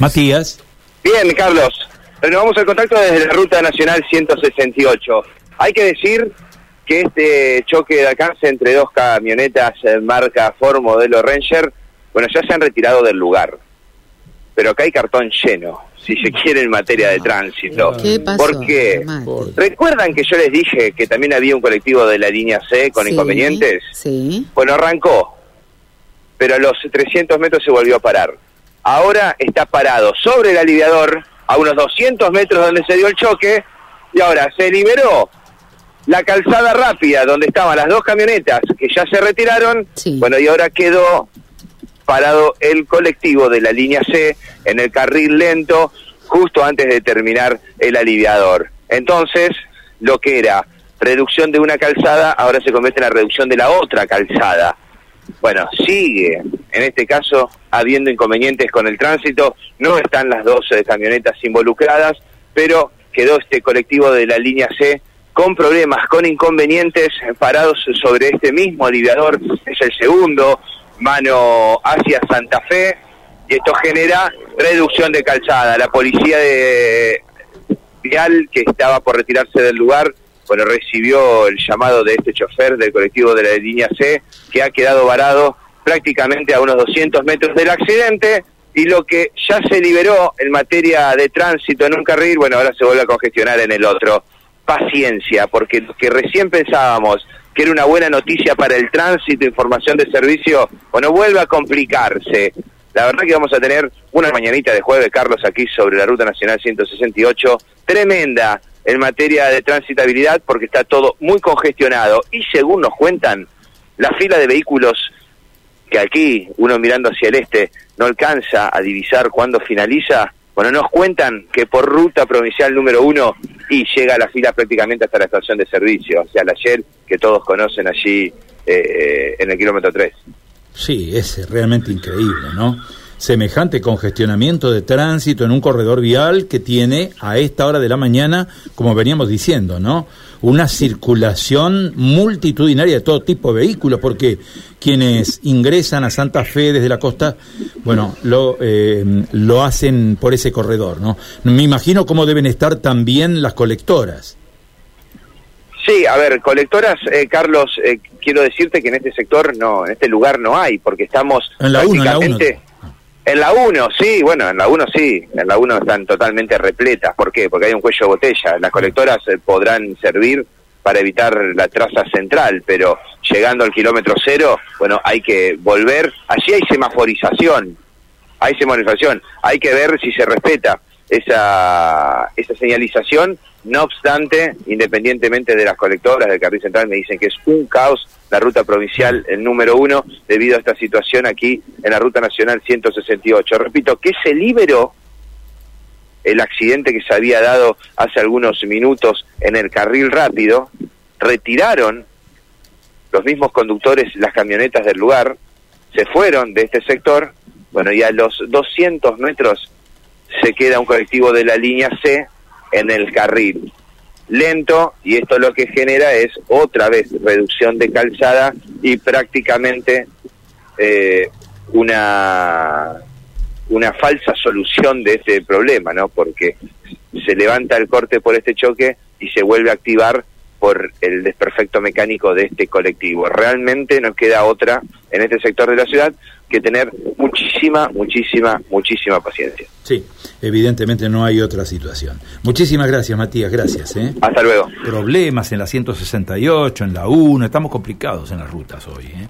Matías. Bien, Carlos. Renovamos el contacto desde la Ruta Nacional 168. Hay que decir que este choque de alcance entre dos camionetas marca Ford modelo Ranger, bueno, ya se han retirado del lugar. Pero acá hay cartón lleno, si se quiere, en materia de tránsito. ¿Qué pasó? ¿Por qué? Mati? ¿Recuerdan que yo les dije que también había un colectivo de la línea C con Sí, inconvenientes? Sí. Bueno, arrancó, pero a los 300 metros se volvió a parar. Ahora está parado sobre el aliviador, a unos 200 metros donde se dio el choque, y ahora se liberó la calzada rápida donde estaban las dos camionetas que ya se retiraron. Sí. Bueno, y ahora quedó parado el colectivo de la línea C en el carril lento justo antes de terminar el aliviador. Entonces, lo que era reducción de una calzada ahora se convierte en la reducción de la otra calzada. Bueno, sigue, en este caso, habiendo inconvenientes con el tránsito, no están las dos eh, camionetas involucradas, pero quedó este colectivo de la línea C con problemas, con inconvenientes, parados sobre este mismo aliviador, es el segundo, mano hacia Santa Fe, y esto genera reducción de calzada. La policía de vial que estaba por retirarse del lugar, bueno, recibió el llamado de este chofer del colectivo de la línea C, que ha quedado varado prácticamente a unos 200 metros del accidente, y lo que ya se liberó en materia de tránsito en un carril, bueno, ahora se vuelve a congestionar en el otro. Paciencia, porque lo que recién pensábamos que era una buena noticia para el tránsito, información de servicio, bueno, vuelve a complicarse. La verdad que vamos a tener una mañanita de jueves, Carlos, aquí sobre la Ruta Nacional 168, tremenda en materia de transitabilidad porque está todo muy congestionado y según nos cuentan, la fila de vehículos que aquí uno mirando hacia el este no alcanza a divisar cuándo finaliza, bueno, nos cuentan que por ruta provincial número uno y llega la fila prácticamente hasta la estación de servicio, o sea, la Shell que todos conocen allí eh, en el kilómetro 3. Sí, es realmente increíble, ¿no? Semejante congestionamiento de tránsito en un corredor vial que tiene a esta hora de la mañana, como veníamos diciendo, ¿no? Una circulación multitudinaria de todo tipo de vehículos, porque quienes ingresan a Santa Fe desde la costa, bueno, lo, eh, lo hacen por ese corredor, ¿no? Me imagino cómo deben estar también las colectoras. Sí, a ver, colectoras, eh, Carlos, eh, quiero decirte que en este sector, no, en este lugar no hay, porque estamos En la la uno. prácticamente- En la 1, sí, bueno, en la 1 sí, en la 1 están totalmente repletas. ¿Por qué? Porque hay un cuello de botella. Las colectoras eh, podrán servir para evitar la traza central, pero llegando al kilómetro cero, bueno, hay que volver. Allí hay semaforización, hay semaforización, hay que ver si se respeta esa, esa señalización. No obstante, independientemente de las colectoras del carril central, me dicen que es un caos la ruta provincial, el número uno, debido a esta situación aquí en la ruta nacional 168. Repito, que se liberó el accidente que se había dado hace algunos minutos en el carril rápido, retiraron los mismos conductores las camionetas del lugar, se fueron de este sector, bueno, y a los 200 metros se queda un colectivo de la línea C en el carril lento y esto lo que genera es otra vez reducción de calzada y prácticamente eh, una una falsa solución de este problema, ¿no? Porque se levanta el corte por este choque y se vuelve a activar por el desperfecto mecánico de este colectivo. Realmente no queda otra en este sector de la ciudad que tener muchísima, muchísima, muchísima paciencia. Sí, evidentemente no hay otra situación. Muchísimas gracias, Matías, gracias. ¿eh? Hasta luego. Problemas en la 168, en la 1, estamos complicados en las rutas hoy. ¿eh?